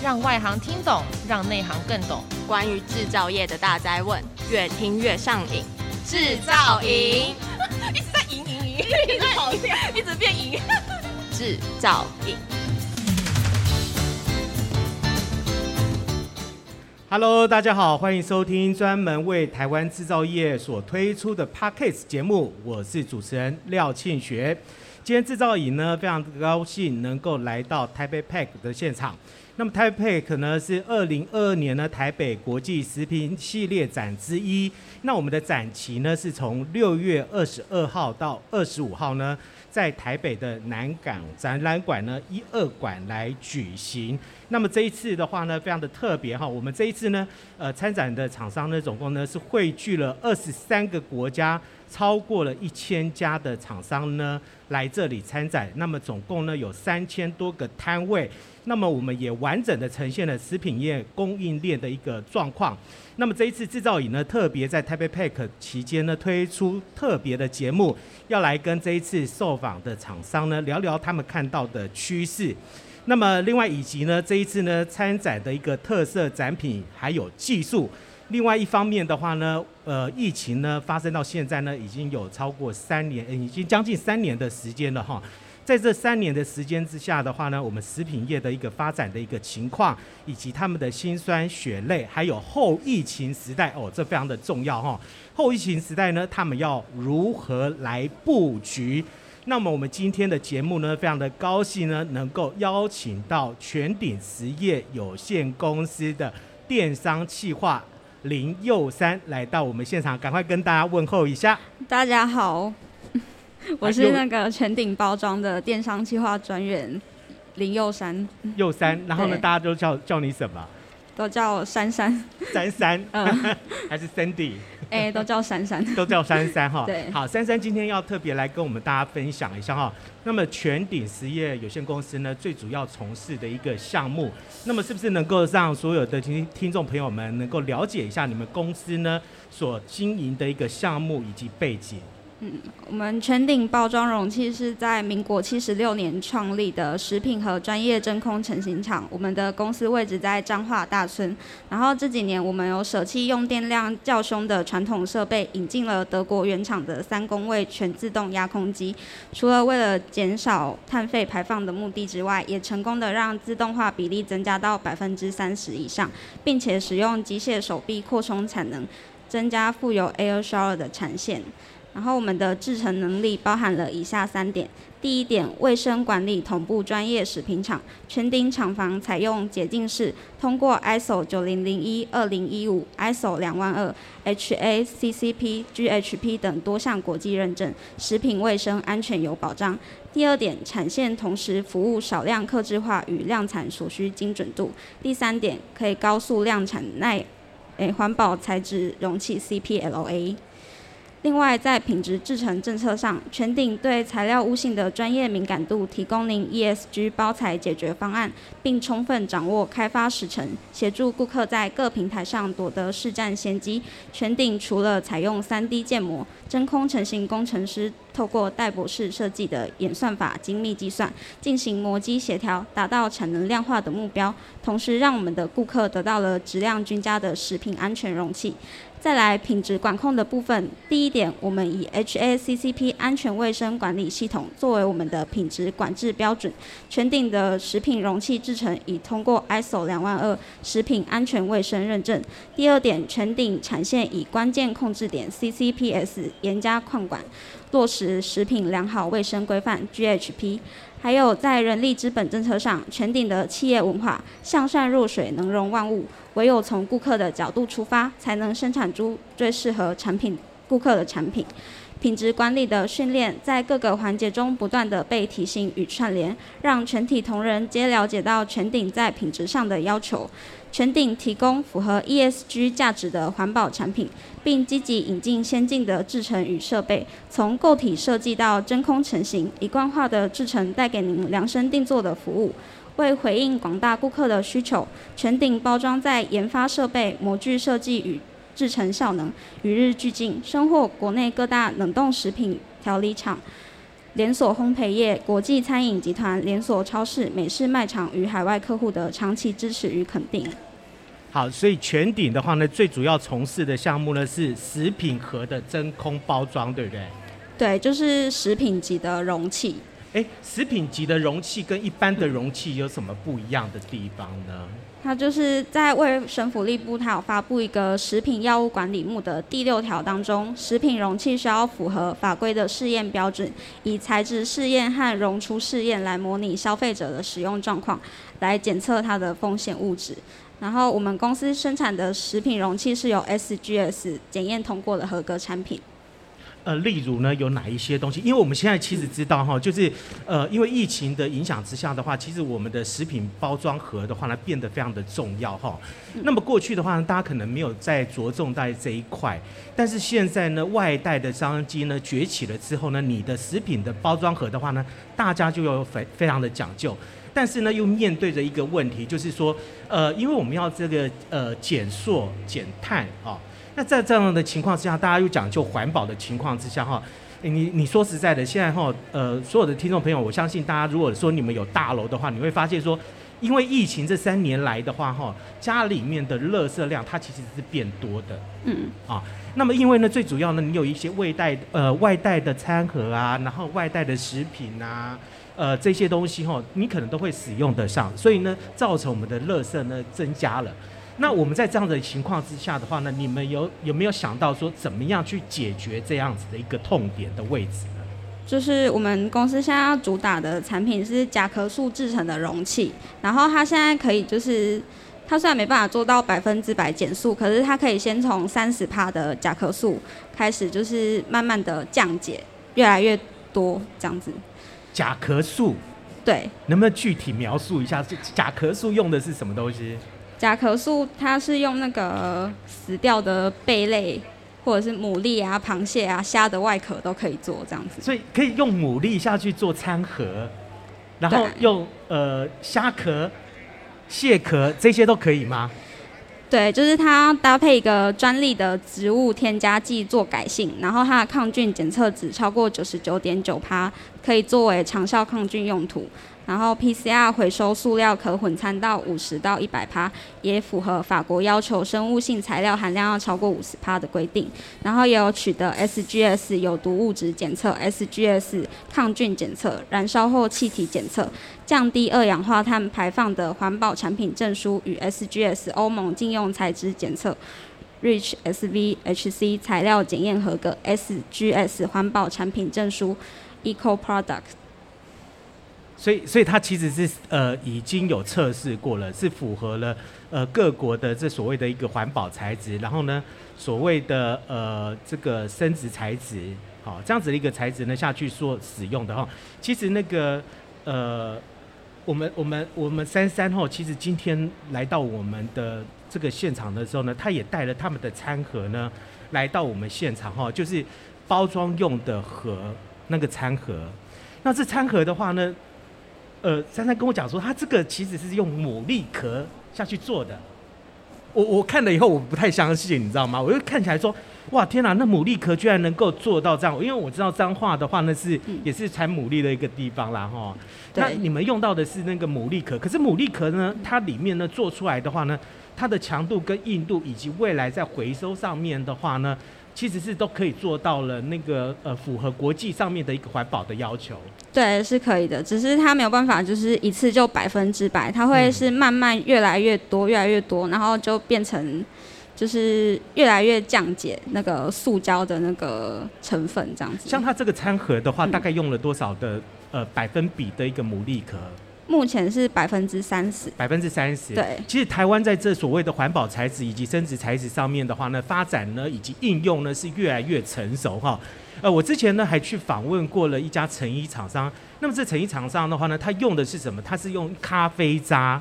让外行听懂，让内行更懂。关于制造业的大哉问，越听越上瘾。制造营 一直在赢赢赢，一直跑掉，一直变赢。制造营。Hello，大家好，欢迎收听专门为台湾制造业所推出的 Podcast 节目，我是主持人廖庆学。今天制造营呢，非常高兴能够来到台北 PACK 的现场。那么台北 PACK 呢，是二零二二年呢台北国际食品系列展之一。那我们的展期呢，是从六月二十二号到二十五号呢，在台北的南港展览馆呢一二馆来举行。那么这一次的话呢，非常的特别哈。我们这一次呢，呃，参展的厂商呢，总共呢是汇聚了二十三个国家。超过了一千家的厂商呢来这里参展，那么总共呢有三千多个摊位，那么我们也完整的呈现了食品业供应链的一个状况。那么这一次制造营呢特别在台北 PACK 期间呢推出特别的节目，要来跟这一次受访的厂商呢聊聊他们看到的趋势。那么另外以及呢这一次呢参展的一个特色展品还有技术。另外一方面的话呢，呃，疫情呢发生到现在呢，已经有超过三年，已经将近三年的时间了哈。在这三年的时间之下的话呢，我们食品业的一个发展的一个情况，以及他们的辛酸血泪，还有后疫情时代哦，这非常的重要哈。后疫情时代呢，他们要如何来布局？那么我们今天的节目呢，非常的高兴呢，能够邀请到全鼎实业有限公司的电商企划。林佑珊来到我们现场，赶快跟大家问候一下。大家好，我是那个全鼎包装的电商计划专员林佑山。佑山，然后呢，大家都叫叫你什么？都叫珊珊。珊珊，嗯，还是 Cindy？哎、欸，都叫珊珊，都叫珊珊哈。对，好，珊珊今天要特别来跟我们大家分享一下哈。那么全鼎实业有限公司呢，最主要从事的一个项目，那么是不是能够让所有的听听众朋友们能够了解一下你们公司呢所经营的一个项目以及背景？嗯，我们全鼎包装容器是在民国七十六年创立的食品和专业真空成型厂。我们的公司位置在彰化大村。然后这几年，我们有舍弃用电量较凶的传统设备，引进了德国原厂的三公位全自动压空机。除了为了减少碳费排放的目的之外，也成功的让自动化比例增加到百分之三十以上，并且使用机械手臂扩充产能，增加富有 air shower 的产线。然后我们的制程能力包含了以下三点：第一点，卫生管理同步专业食品厂，全顶厂房采用洁净式，通过 ISO 九零零一、二零一五、ISO 两万二、HACCP、GHP 等多项国际认证，食品卫生安全有保障。第二点，产线同时服务少量客制化与量产所需精准度。第三点，可以高速量产耐，诶，环保材质容器 CPLA。另外，在品质制成政策上，全鼎对材料物性的专业敏感度，提供您 ESG 包材解决方案，并充分掌握开发时程，协助顾客在各平台上夺得市占先机。全鼎除了采用 3D 建模，真空成型工程师透过戴博士设计的演算法精密计算，进行模机协调，达到产能量化的目标，同时让我们的顾客得到了质量均佳的食品安全容器。再来品质管控的部分，第一点，我们以 HACCP 安全卫生管理系统作为我们的品质管制标准。全鼎的食品容器制成已通过 ISO 两万二食品安全卫生认证。第二点，全鼎产线以关键控制点 CCPS 严加控管，落实食品良好卫生规范 GHP。还有在人力资本政策上，全鼎的企业文化向善若水，能容万物。唯有从顾客的角度出发，才能生产出最适合产品顾客的产品。品质管理的训练在各个环节中不断地被提醒与串联，让全体同仁皆了解到全鼎在品质上的要求。全鼎提供符合 ESG 价值的环保产品，并积极引进先进的制程与设备，从构体设计到真空成型，一贯化的制程带给您量身定做的服务。为回应广大顾客的需求，全鼎包装在研发设备、模具设计与制程效能与日俱进，深获国内各大冷冻食品调理厂、连锁烘焙业、国际餐饮集团、连锁超市、美式卖场与海外客户的长期支持与肯定。好，所以全鼎的话呢，最主要从事的项目呢是食品盒的真空包装，对不对？对，就是食品级的容器。哎，食品级的容器跟一般的容器有什么不一样的地方呢？它就是在卫生福利部，它有发布一个食品药物管理目的第六条当中，食品容器需要符合法规的试验标准，以材质试验和溶出试验来模拟消费者的使用状况，来检测它的风险物质。然后我们公司生产的食品容器是由 SGS 检验通过的合格产品。呃，例如呢，有哪一些东西？因为我们现在其实知道哈，就是呃，因为疫情的影响之下的话，其实我们的食品包装盒的话呢，变得非常的重要哈。那么过去的话呢，大家可能没有在着重在这一块，但是现在呢，外带的商机呢崛起了之后呢，你的食品的包装盒的话呢，大家就要非非常的讲究。但是呢，又面对着一个问题，就是说，呃，因为我们要这个呃减塑减碳啊，那在这样的情况之下，大家又讲究环保的情况之下哈，你你说实在的，现在哈，呃，所有的听众朋友，我相信大家如果说你们有大楼的话，你会发现说，因为疫情这三年来的话哈，家里面的垃圾量它其实是变多的，嗯，啊，那么因为呢，最主要呢，你有一些外带呃外带的餐盒啊，然后外带的食品啊。呃，这些东西哈，你可能都会使用得上，所以呢，造成我们的垃圾呢增加了。那我们在这样的情况之下的话呢，你们有有没有想到说，怎么样去解决这样子的一个痛点的位置呢？就是我们公司现在要主打的产品是甲壳素制成的容器，然后它现在可以就是，它虽然没办法做到百分之百减速，可是它可以先从三十帕的甲壳素开始，就是慢慢的降解，越来越多这样子。甲壳素，对，能不能具体描述一下？甲壳素用的是什么东西？甲壳素它是用那个死掉的贝类，或者是牡蛎啊、螃蟹啊、虾的外壳都可以做这样子。所以可以用牡蛎下去做餐盒，然后用呃虾壳、蟹壳这些都可以吗？对，就是它搭配一个专利的植物添加剂做改性，然后它的抗菌检测值超过九十九点九趴，可以作为长效抗菌用途。然后 PCR 回收塑料可混掺到五十到一百帕，也符合法国要求生物性材料含量要超过五十帕的规定。然后也有取得 SGS 有毒物质检测、SGS 抗菌检测、燃烧后气体检测、降低二氧化碳排放的环保产品证书与 SGS 欧盟禁用材质检测、REACH SVHC 材料检验合格、SGS 环保产品证书、Eco Product。所以，所以它其实是呃已经有测试过了，是符合了呃各国的这所谓的一个环保材质，然后呢，所谓的呃这个生殖材质，好、这样子的一个材质呢下去做使用的哈、其实那个呃我们我们我们三三号其实今天来到我们的这个现场的时候呢，他也带了他们的餐盒呢来到我们现场哈、就是包装用的盒那个餐盒。那这餐盒的话呢？呃，珊珊跟我讲说，他这个其实是用牡蛎壳下去做的。我我看了以后，我不太相信，你知道吗？我就看起来说，哇，天哪，那牡蛎壳居然能够做到这样！因为我知道彰化的话，那是也是产牡蛎的一个地方啦，哈。那你们用到的是那个牡蛎壳，可是牡蛎壳呢，它里面呢做出来的话呢，它的强度跟硬度以及未来在回收上面的话呢，其实是都可以做到了那个呃符合国际上面的一个环保的要求。对，是可以的，只是它没有办法就是一次就百分之百，它会是慢慢越来越多，越来越多，然后就变成就是越来越降解那个塑胶的那个成分这样子。像它这个餐盒的话，大概用了多少的呃百分比的一个牡蛎壳？目前是百分之三十，百分之三十。对，其实台湾在这所谓的环保材质以及生质材质上面的话呢，发展呢以及应用呢是越来越成熟哈。呃，我之前呢还去访问过了一家成衣厂商，那么这成衣厂商的话呢，它用的是什么？它是用咖啡渣，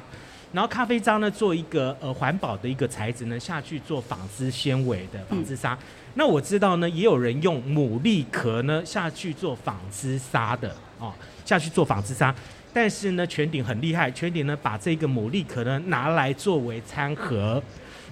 然后咖啡渣呢做一个呃环保的一个材质呢下去做纺织纤维的纺织纱。嗯、那我知道呢，也有人用牡蛎壳呢下去做纺织纱的哦，下去做纺织纱。但是呢，全鼎很厉害，全鼎呢把这个牡蛎壳呢拿来作为餐盒，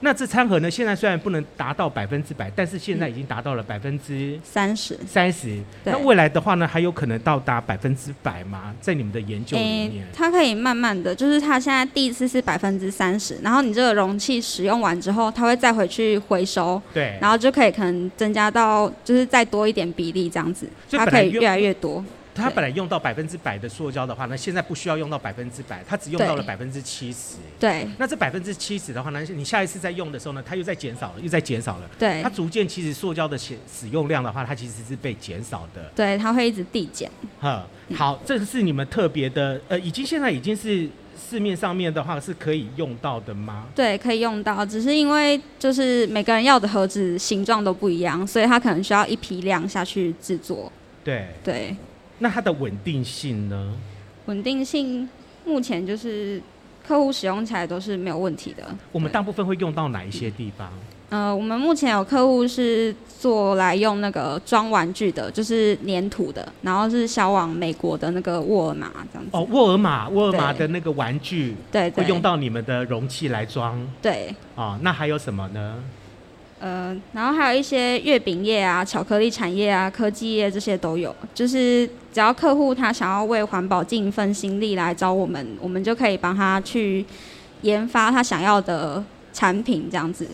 那这餐盒呢，现在虽然不能达到百分之百，但是现在已经达到了百分之三十。三十。那未来的话呢，还有可能到达百分之百吗？在你们的研究里面，欸、它可以慢慢的，就是它现在第一次是百分之三十，然后你这个容器使用完之后，它会再回去回收，对，然后就可以可能增加到就是再多一点比例这样子，它可以越来越多。它本来用到百分之百的塑胶的话，那现在不需要用到百分之百，它只用到了百分之七十。对。那这百分之七十的话呢，你下一次再用的时候呢，它又在减少了，又在减少了。对。它逐渐其实塑胶的使使用量的话，它其实是被减少的。对，它会一直递减。哈，好，这是你们特别的，呃，已经现在已经是市面上面的话是可以用到的吗？对，可以用到，只是因为就是每个人要的盒子形状都不一样，所以它可能需要一批量下去制作。对。对。那它的稳定性呢？稳定性目前就是客户使用起来都是没有问题的。我们大部分会用到哪一些地方？呃，我们目前有客户是做来用那个装玩具的，就是粘土的，然后是销往美国的那个沃尔玛这样子。哦，沃尔玛，沃尔玛的那个玩具，对，会用到你们的容器来装。对。哦，那还有什么呢？呃，然后还有一些月饼业啊、巧克力产业啊、科技业这些都有。就是只要客户他想要为环保尽一份心力来找我们，我们就可以帮他去研发他想要的产品，这样子。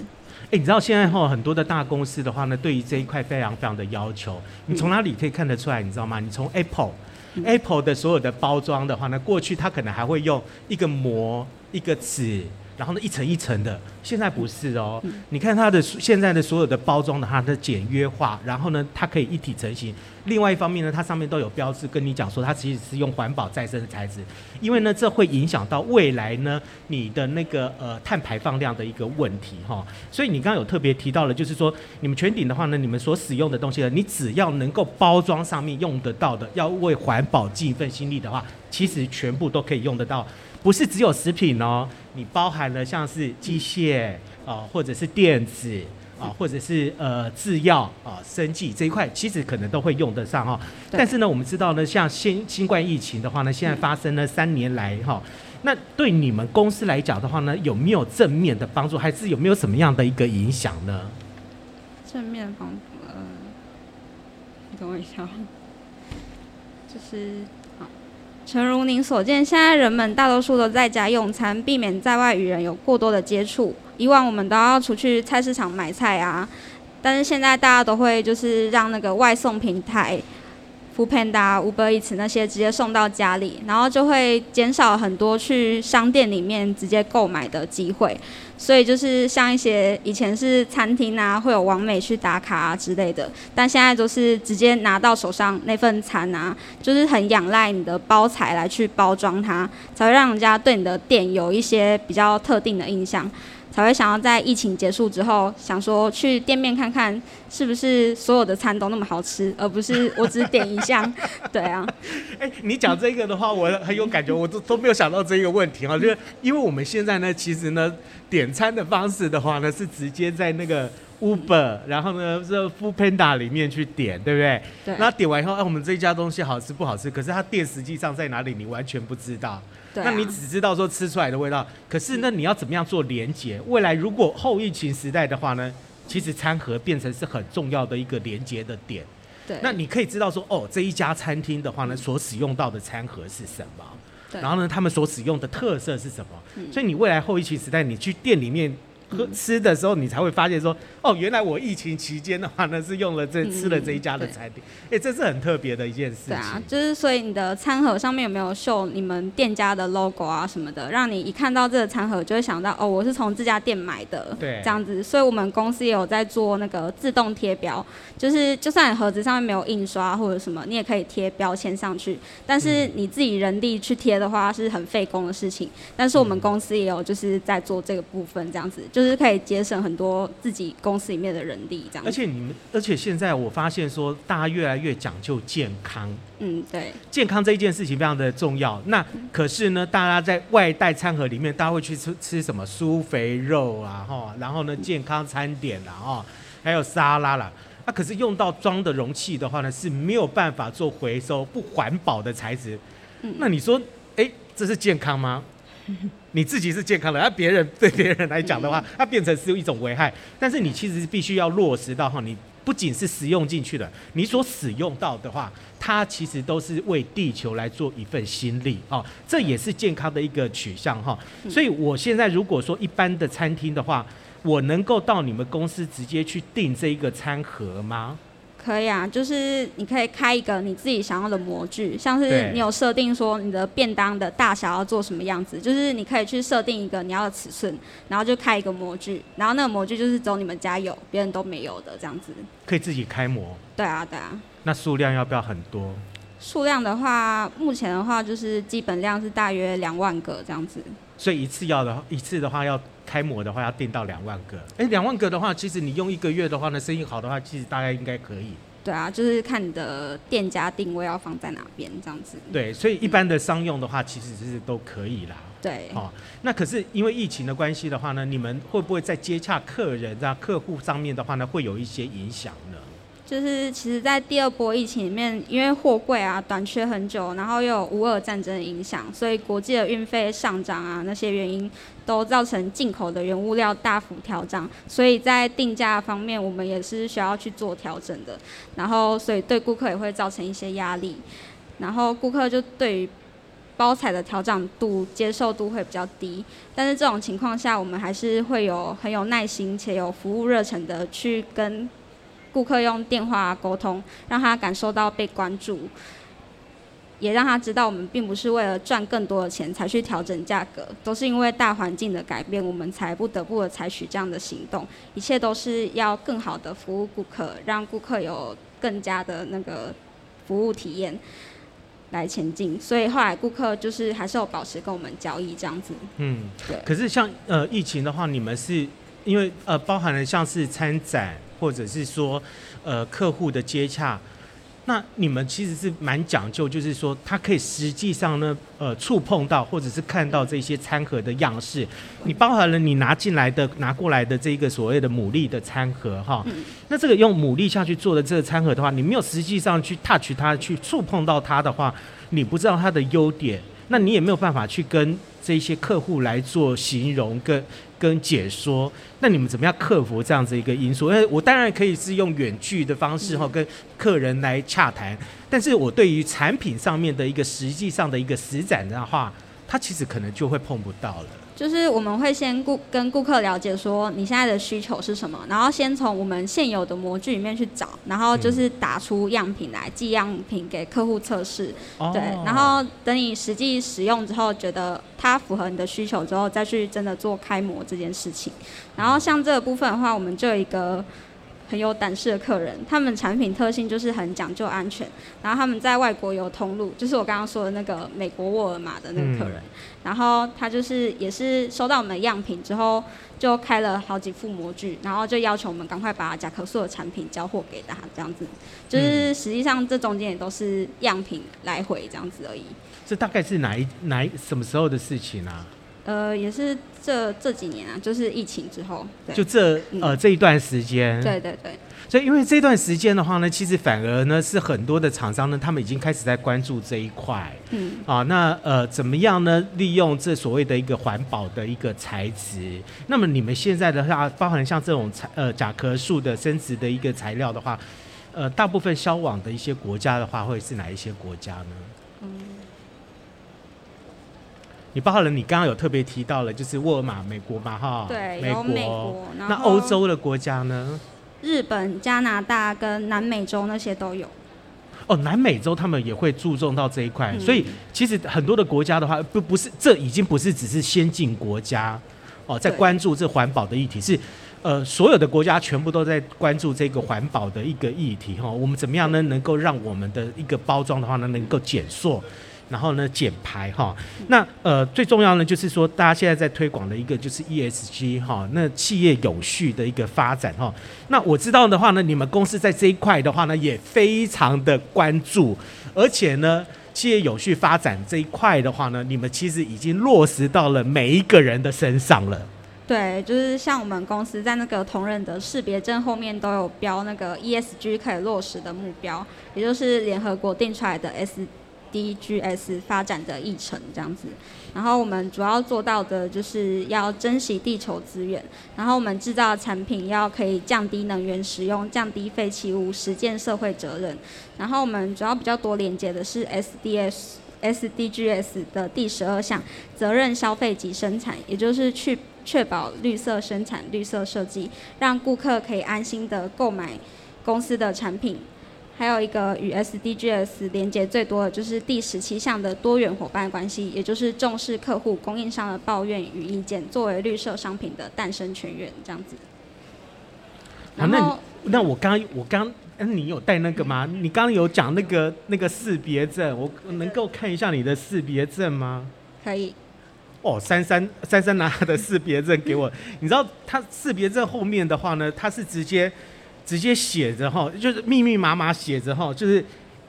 哎，你知道现在哈很多的大公司的话呢，对于这一块非常非常的要求。你从哪里可以看得出来？你知道吗？你从 Apple，Apple 的所有的包装的话呢，过去它可能还会用一个膜、一个纸。然后呢，一层一层的，现在不是哦。嗯、你看它的现在的所有的包装的话，它的简约化，然后呢，它可以一体成型。另外一方面呢，它上面都有标志跟你讲说，它其实是用环保再生的材质。因为呢，这会影响到未来呢你的那个呃碳排放量的一个问题哈、哦。所以你刚刚有特别提到了，就是说你们全顶的话呢，你们所使用的东西呢，你只要能够包装上面用得到的，要为环保尽一份心力的话，其实全部都可以用得到。不是只有食品哦，你包含了像是机械啊、呃，或者是电子啊、呃，或者是呃制药啊、呃、生技这一块，其实可能都会用得上哈。但是呢，我们知道呢，像新新冠疫情的话呢，现在发生了三年来哈，那对你们公司来讲的话呢，有没有正面的帮助，还是有没有什么样的一个影响呢？正面帮助，呃，你等我一下，就是。诚如您所见，现在人们大多数都在家用餐，避免在外与人有过多的接触。以往我们都要出去菜市场买菜啊，但是现在大家都会就是让那个外送平台。Foodpanda、Uber Eats 那些直接送到家里，然后就会减少很多去商店里面直接购买的机会。所以就是像一些以前是餐厅啊，会有网美去打卡啊之类的，但现在都是直接拿到手上那份餐啊，就是很仰赖你的包材来去包装它，才会让人家对你的店有一些比较特定的印象。才会想要在疫情结束之后，想说去店面看看是不是所有的餐都那么好吃，而不是我只点一项。对啊。哎、欸，你讲这个的话，我很有感觉，我都都没有想到这个问题啊，就是因为我们现在呢，其实呢，点餐的方式的话呢，是直接在那个 Uber，然后呢，这 Foodpanda 里面去点，对不对？对。那点完以后，哎、啊，我们这一家东西好吃不好吃？可是它店实际上在哪里，你完全不知道。啊、那你只知道说吃出来的味道，可是那你要怎么样做连接？未来如果后疫情时代的话呢，其实餐盒变成是很重要的一个连接的点。对，那你可以知道说，哦，这一家餐厅的话呢，所使用到的餐盒是什么？对，然后呢，他们所使用的特色是什么？嗯、所以你未来后疫情时代，你去店里面。喝吃的时候，你才会发现说，哦，原来我疫情期间的话呢，是用了这吃了这一家的产品，哎、嗯，这是很特别的一件事情。对啊，就是所以你的餐盒上面有没有绣你们店家的 logo 啊什么的，让你一看到这个餐盒就会想到，哦，我是从这家店买的。对，这样子，所以我们公司也有在做那个自动贴标，就是就算盒子上面没有印刷或者什么，你也可以贴标签上去。但是你自己人力去贴的话是很费工的事情，但是我们公司也有就是在做这个部分，这样子就。就是可以节省很多自己公司里面的人力，这样。而且你们，而且现在我发现说，大家越来越讲究健康。嗯，对。健康这一件事情非常的重要。那可是呢，大家在外带餐盒里面，大家会去吃吃什么酥肥肉啊，哈，然后呢，健康餐点啦，哈，还有沙拉啦。那、啊、可是用到装的容器的话呢，是没有办法做回收、不环保的材质。嗯。那你说，哎，这是健康吗？你自己是健康的，而别人对别人来讲的话，它变成是一种危害。但是你其实是必须要落实到哈，你不仅是使用进去的，你所使用到的话，它其实都是为地球来做一份心力啊，这也是健康的一个取向哈。所以我现在如果说一般的餐厅的话，我能够到你们公司直接去订这一个餐盒吗？可以啊，就是你可以开一个你自己想要的模具，像是你有设定说你的便当的大小要做什么样子，就是你可以去设定一个你要的尺寸，然后就开一个模具，然后那个模具就是只有你们家有，别人都没有的这样子。可以自己开模。对啊，对啊。那数量要不要很多？数量的话，目前的话就是基本量是大约两万个这样子。所以一次要的，一次的话要开模的话要订到两万个。哎，两万个的话，其实你用一个月的话呢，生意好的话，其实大概应该可以。对啊，就是看你的店家定位要放在哪边这样子。对，所以一般的商用的话，其实是都可以啦。对。哦，那可是因为疫情的关系的话呢，你们会不会在接洽客人啊、客户上面的话呢，会有一些影响呢？就是其实，在第二波疫情里面，因为货柜啊短缺很久，然后又有乌俄战争的影响，所以国际的运费上涨啊，那些原因都造成进口的原物料大幅调涨，所以在定价方面，我们也是需要去做调整的。然后，所以对顾客也会造成一些压力。然后，顾客就对于包材的调涨度接受度会比较低。但是这种情况下，我们还是会有很有耐心且有服务热忱的去跟。顾客用电话沟通，让他感受到被关注，也让他知道我们并不是为了赚更多的钱才去调整价格，都是因为大环境的改变，我们才不得不的采取这样的行动。一切都是要更好的服务顾客，让顾客有更加的那个服务体验来前进。所以后来顾客就是还是有保持跟我们交易这样子。嗯，对。可是像呃疫情的话，你们是因为呃包含了像是参展。或者是说，呃，客户的接洽，那你们其实是蛮讲究，就是说，他可以实际上呢，呃，触碰到或者是看到这些餐盒的样式。你包含了你拿进来的、拿过来的这个所谓的牡蛎的餐盒，哈，那这个用牡蛎下去做的这个餐盒的话，你没有实际上去 touch 它、去触碰到它的话，你不知道它的优点，那你也没有办法去跟这些客户来做形容跟。跟解说，那你们怎么样克服这样子一个因素？因为我当然可以是用远距的方式哈，跟客人来洽谈，但是我对于产品上面的一个实际上的一个实展的话，它其实可能就会碰不到了。就是我们会先顾跟顾客了解说你现在的需求是什么，然后先从我们现有的模具里面去找，然后就是打出样品来，寄样品给客户测试。对，然后等你实际使用之后，觉得它符合你的需求之后，再去真的做开模这件事情。然后像这个部分的话，我们就有一个。很有胆识的客人，他们产品特性就是很讲究安全，然后他们在外国有通路，就是我刚刚说的那个美国沃尔玛的那个客人，嗯、然后他就是也是收到我们的样品之后，就开了好几副模具，然后就要求我们赶快把甲壳素的产品交货给他，这样子，就是实际上这中间也都是样品来回这样子而已。这大概是哪一哪一什么时候的事情啊？呃，也是这这几年啊，就是疫情之后，对，就这呃、嗯、这一段时间，对对对。所以因为这段时间的话呢，其实反而呢是很多的厂商呢，他们已经开始在关注这一块，嗯，啊，那呃怎么样呢？利用这所谓的一个环保的一个材质。那么你们现在的话，包含像这种材呃甲壳素的生质的一个材料的话，呃，大部分销往的一些国家的话，会是哪一些国家呢？嗯。你包含了，你刚刚有特别提到了，就是沃尔玛美国嘛，哈，对，有美国，那欧洲的国家呢？日本、加拿大跟南美洲那些都有。哦，南美洲他们也会注重到这一块，嗯、所以其实很多的国家的话，不不是，这已经不是只是先进国家哦，在关注这环保的议题，是呃所有的国家全部都在关注这个环保的一个议题哈、哦。我们怎么样呢？能够让我们的一个包装的话呢，能够减塑。然后呢，减排哈，那呃最重要呢，就是说大家现在在推广的一个就是 ESG 哈，那企业有序的一个发展哈。那我知道的话呢，你们公司在这一块的话呢，也非常的关注，而且呢，企业有序发展这一块的话呢，你们其实已经落实到了每一个人的身上了。对，就是像我们公司在那个同仁的识别证后面都有标那个 ESG 可以落实的目标，也就是联合国定出来的 S。DGS 发展的议程这样子。然后我们主要做到的就是要珍惜地球资源，然后我们制造产品要可以降低能源使用、降低废弃物、实践社会责任。然后我们主要比较多连接的是 SDS SDGs 的第十二项责任消费及生产，也就是去确保绿色生产、绿色设计，让顾客可以安心的购买公司的产品。还有一个与 SDGs 连接最多的就是第十七项的多元伙伴关系，也就是重视客户、供应商的抱怨与意见，作为绿色商品的诞生泉源，这样子。然后，啊、那那我刚我刚，嗯，你有带那个吗？你刚刚有讲那个那个识别证，我能够看一下你的识别证吗？可以。哦，珊珊珊珊拿他的识别证给我，你知道他识别证后面的话呢，他是直接。直接写着哈，就是密密麻麻写着哈，就是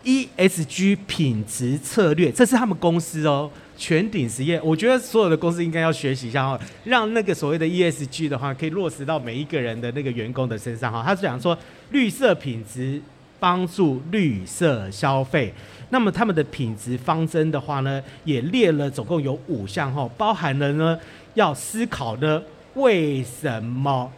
ESG 品质策略，这是他们公司哦，全鼎实业。我觉得所有的公司应该要学习一下哈，让那个所谓的 ESG 的话，可以落实到每一个人的那个员工的身上哈。他是讲说绿色品质帮助绿色消费，那么他们的品质方针的话呢，也列了总共有五项哈，包含了呢要思考呢为什么。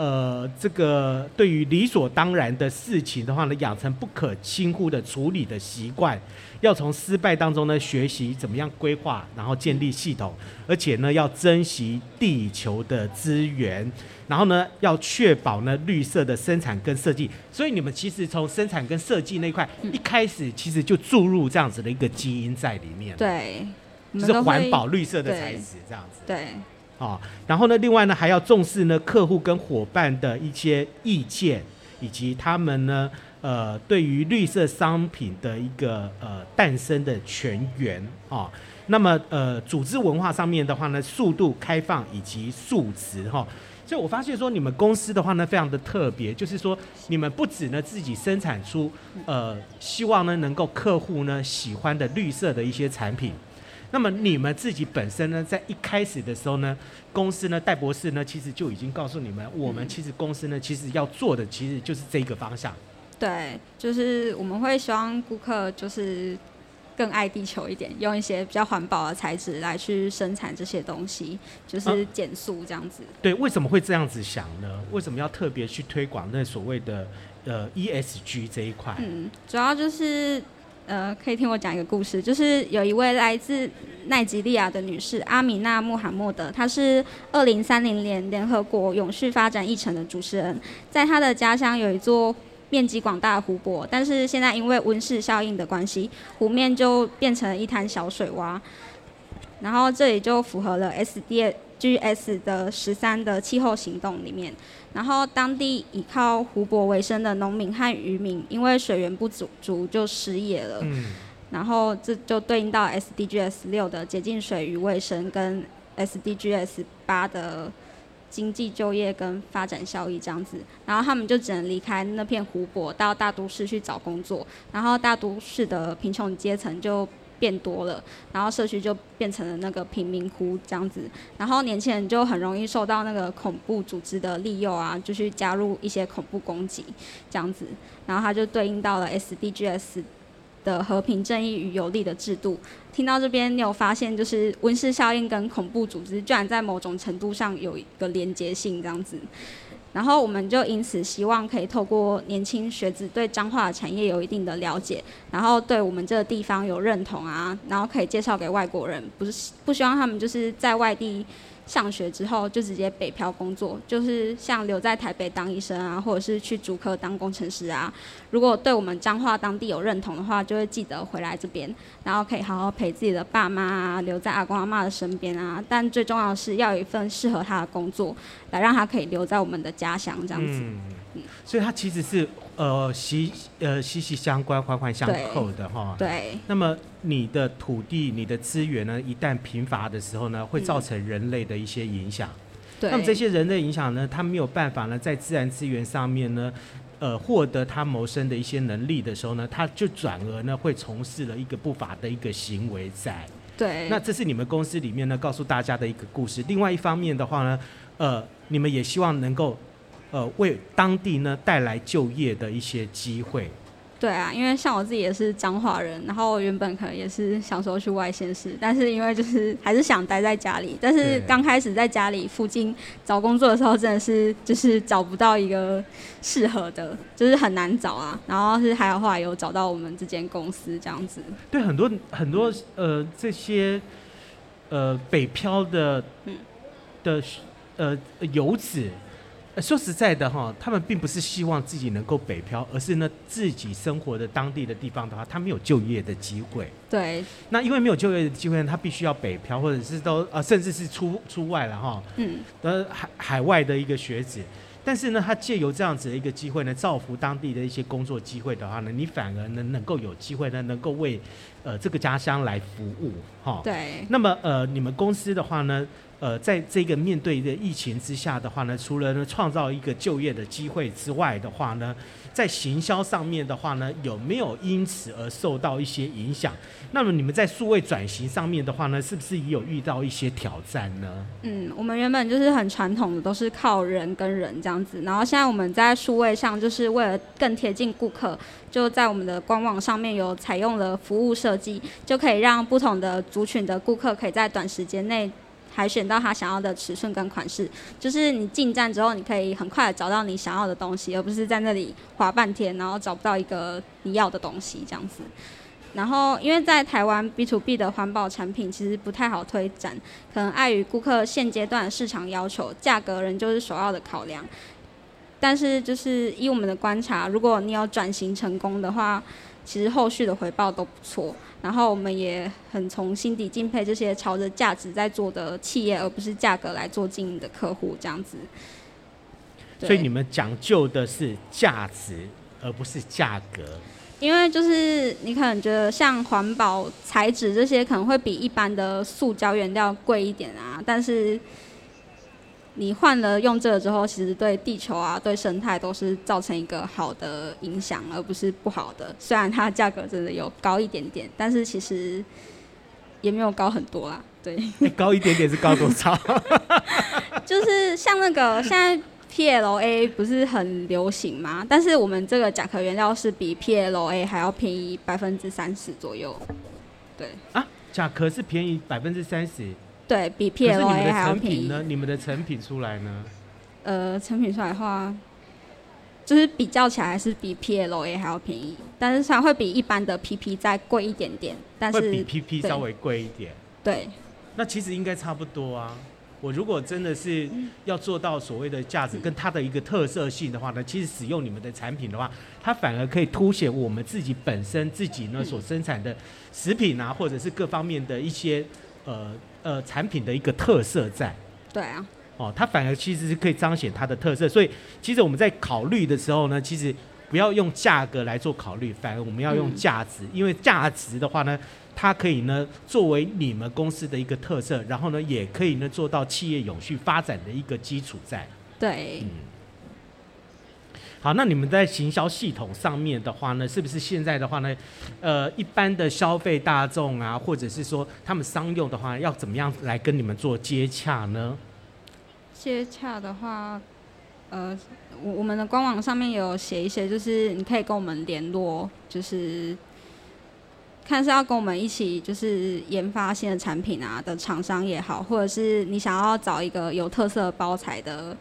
呃，这个对于理所当然的事情的话呢，养成不可轻忽的处理的习惯，要从失败当中呢学习怎么样规划，然后建立系统，而且呢要珍惜地球的资源，然后呢要确保呢绿色的生产跟设计。所以你们其实从生产跟设计那块一开始，其实就注入这样子的一个基因在里面。对，就是环保绿色的材质这样子。对。啊，然后呢，另外呢，还要重视呢客户跟伙伴的一些意见，以及他们呢，呃，对于绿色商品的一个呃诞生的泉源啊。那么呃，组织文化上面的话呢，速度、开放以及素质哈。所以我发现说，你们公司的话呢，非常的特别，就是说，你们不止呢自己生产出呃，希望呢能够客户呢喜欢的绿色的一些产品。那么你们自己本身呢，在一开始的时候呢，公司呢，戴博士呢，其实就已经告诉你们，我们其实公司呢，其实要做的其实就是这个方向。对，就是我们会希望顾客就是更爱地球一点，用一些比较环保的材质来去生产这些东西，就是减速这样子。啊，对，为什么会这样子想呢？为什么要特别去推广那所谓的呃 ESG 这一块？嗯，主要就是。呃，可以听我讲一个故事，就是有一位来自奈及利亚的女士阿米娜穆罕默德，她是二零三零年联合国永续发展议程的主持人，在她的家乡有一座面积广大的湖泊，但是现在因为温室效应的关系，湖面就变成了一滩小水洼，然后这里就符合了 SD SDGs 的十三的气候行动里面。然后当地依靠湖泊为生的农民和渔民，因为水源不足，足就失业了。嗯。然后这就对应到 SDGs 六的洁净水与卫生，跟 SDGs 八的经济就业跟发展效益这样子。然后他们就只能离开那片湖泊，到大都市去找工作。然后大都市的贫穷阶层就。变多了，然后社区就变成了那个贫民窟这样子，然后年轻人就很容易受到那个恐怖组织的利诱啊，就去加入一些恐怖攻击这样子，然后它就对应到了 SDGs 的和平正义与有利的制度。听到这边，你有发现就是温室效应跟恐怖组织居然在某种程度上有一个连接性这样子。然后我们就因此希望可以透过年轻学子对彰化的产业有一定的了解，然后对我们这个地方有认同啊，然后可以介绍给外国人，不是不希望他们就是在外地。上学之后就直接北漂工作，就是像留在台北当医生啊，或者是去主科当工程师啊。如果对我们彰化当地有认同的话，就会记得回来这边，然后可以好好陪自己的爸妈啊，留在阿公阿妈的身边啊。但最重要的是要有一份适合他的工作，来让他可以留在我们的家乡这样子。嗯，所以他其实是。呃，息呃息息相关、环环相扣的哈。对。那么你的土地、你的资源呢，一旦贫乏的时候呢，会造成人类的一些影响。那么这些人类影响呢，他没有办法呢，在自然资源上面呢，呃，获得他谋生的一些能力的时候呢，他就转而呢，会从事了一个不法的一个行为在。对。那这是你们公司里面呢，告诉大家的一个故事。另外一方面的话呢，呃，你们也希望能够。呃，为当地呢带来就业的一些机会，对啊，因为像我自己也是彰化人，然后原本可能也是想说去外县市，但是因为就是 还是想待在家里。但是刚开始在家里附近找工作的时候，真的是就是找不到一个适合的，就是很难找啊。然后是还有后来有找到我们这间公司这样子。对，很多很多呃这些呃北漂的嗯的呃游子。说实在的哈，他们并不是希望自己能够北漂，而是呢自己生活的当地的地方的话，他没有就业的机会。对。那因为没有就业的机会，他必须要北漂，或者是都呃，甚至是出出外了哈。嗯。的，海海外的一个学子，但是呢，他借由这样子的一个机会呢，造福当地的一些工作机会的话呢，你反而呢能够有机会呢，能够为呃这个家乡来服务哈。对。那么呃，你们公司的话呢？呃，在这个面对的疫情之下的话呢，除了呢创造一个就业的机会之外的话呢，在行销上面的话呢，有没有因此而受到一些影响？那么你们在数位转型上面的话呢，是不是也有遇到一些挑战呢？嗯，我们原本就是很传统的，都是靠人跟人这样子，然后现在我们在数位上，就是为了更贴近顾客，就在我们的官网上面有采用了服务设计，就可以让不同的族群的顾客可以在短时间内。还选到他想要的尺寸跟款式，就是你进站之后，你可以很快的找到你想要的东西，而不是在那里滑半天，然后找不到一个你要的东西这样子。然后，因为在台湾 B to B 的环保产品其实不太好推展，可能碍于顾客现阶段市场要求，价格仍旧是首要的考量。但是，就是依我们的观察，如果你有转型成功的话，其实后续的回报都不错。然后我们也很从心底敬佩这些朝着价值在做的企业，而不是价格来做经营的客户，这样子。所以你们讲究的是价值，而不是价格。因为就是你可能觉得像环保材质这些可能会比一般的塑胶原料贵一点啊，但是。你换了用这个之后，其实对地球啊、对生态都是造成一个好的影响，而不是不好的。虽然它价格真的有高一点点，但是其实也没有高很多啦。对，欸、高一点点是高多少？就是像那个现在 PLA 不是很流行吗？但是我们这个甲壳原料是比 PLA 还要便宜百分之三十左右。对啊，甲壳是便宜百分之三十。对比 PLA 还要便宜呢？你们的成品出来呢？呃，成品出来的话，就是比较起来还是比 PLA 还要便宜，但是它会比一般的 PP 再贵一点点。但是会比 PP 稍微贵一点。对。那其实应该差不多啊。我如果真的是要做到所谓的价值跟它的一个特色性的话呢，其实使用你们的产品的话，它反而可以凸显我们自己本身自己呢所生产的食品啊，或者是各方面的一些呃。呃，产品的一个特色在，对啊，哦，它反而其实是可以彰显它的特色，所以其实我们在考虑的时候呢，其实不要用价格来做考虑，反而我们要用价值，嗯、因为价值的话呢，它可以呢作为你们公司的一个特色，然后呢也可以呢做到企业永续发展的一个基础在，对，嗯。好，那你们在行销系统上面的话呢，是不是现在的话呢，呃，一般的消费大众啊，或者是说他们商用的话，要怎么样来跟你们做接洽呢？接洽的话，呃，我我们的官网上面有写一些，就是你可以跟我们联络，就是看是要跟我们一起就是研发新的产品啊的厂商也好，或者是你想要找一个有特色包材的，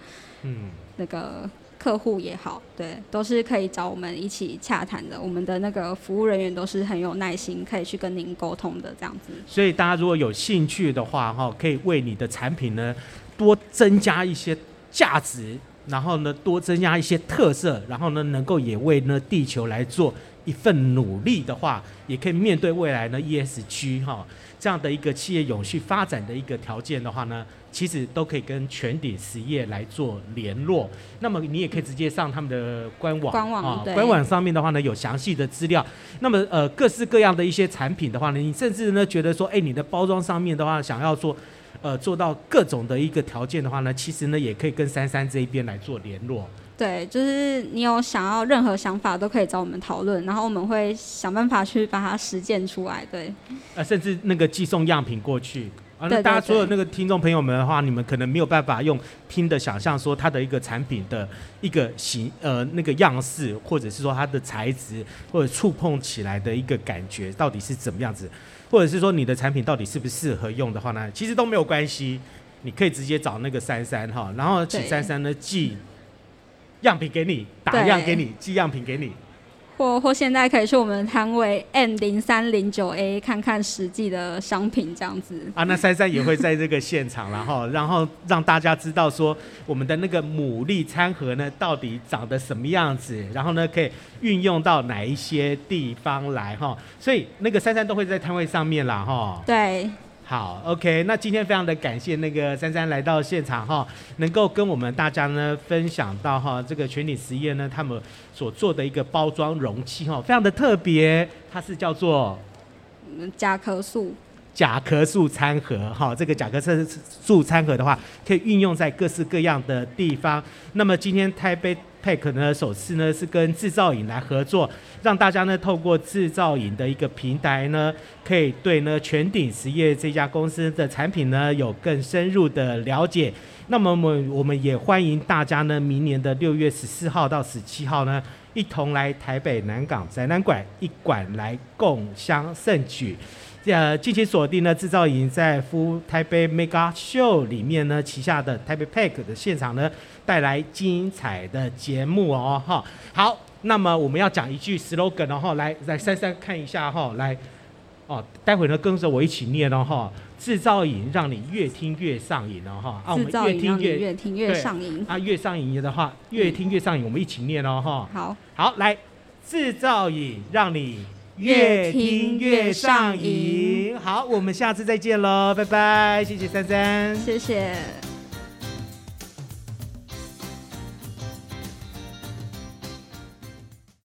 嗯，那个。客户也好，对，都是可以找我们一起洽谈的。我们的那个服务人员都是很有耐心，可以去跟您沟通的这样子。所以大家如果有兴趣的话，哈，可以为你的产品呢多增加一些价值，然后呢多增加一些特色，然后呢能够也为呢地球来做一份努力的话，也可以面对未来呢 ESG 哈这样的一个企业永续发展的一个条件的话呢。其实都可以跟全鼎实业来做联络，那么你也可以直接上他们的官网，官网啊，官网上面的话呢有详细的资料。那么呃各式各样的一些产品的话呢，你甚至呢觉得说，哎，你的包装上面的话想要做，呃做到各种的一个条件的话呢，其实呢也可以跟珊珊这一边来做联络。对，就是你有想要任何想法都可以找我们讨论，然后我们会想办法去把它实践出来。对，呃甚至那个寄送样品过去。啊，那大家所有那个听众朋友们的话，你们可能没有办法用听的想象说它的一个产品的一个形呃那个样式，或者是说它的材质或者触碰起来的一个感觉到底是怎么样子，或者是说你的产品到底适不适合用的话呢，其实都没有关系，你可以直接找那个珊珊哈，然后请珊珊呢寄样品给你，打样给你，寄样品给你。或或现在可以去我们的摊位 M 零三零九 A 看看实际的商品这样子啊，那珊珊也会在这个现场，然后然后让大家知道说我们的那个牡蛎餐盒呢到底长得什么样子，然后呢可以运用到哪一些地方来哈，所以那个珊珊都会在摊位上面啦哈。对。好，OK，那今天非常的感谢那个珊珊来到现场哈，能够跟我们大家呢分享到哈这个全体实验呢他们所做的一个包装容器哈，非常的特别，它是叫做甲壳素甲壳素餐盒哈，这个甲壳素餐盒的话可以运用在各式各样的地方。那么今天台北。Pack 呢，首次呢是跟制造瘾来合作，让大家呢透过制造瘾的一个平台呢，可以对呢全鼎实业这家公司的产品呢有更深入的了解。那么我们我们也欢迎大家呢，明年的六月十四号到十七号呢，一同来台北南港展览馆一馆来共襄盛举。呃，敬请锁定呢制造营在 FOOD 台北 Mega Show 里面呢旗下的台北 Pack 的现场呢。带来精彩的节目哦，哈，好，那么我们要讲一句 slogan 然后来来珊珊看一下哈，来，哦，待会呢跟着我一起念哦，哈，制造营让你越听越上瘾哦，哈，啊，我们越听越越听越上瘾，啊，越上瘾的话越听越上瘾，我们一起念哦，哈，好，好，来，制造营让你越听越上瘾，好，我们下次再见喽，拜拜，谢谢三三，谢谢。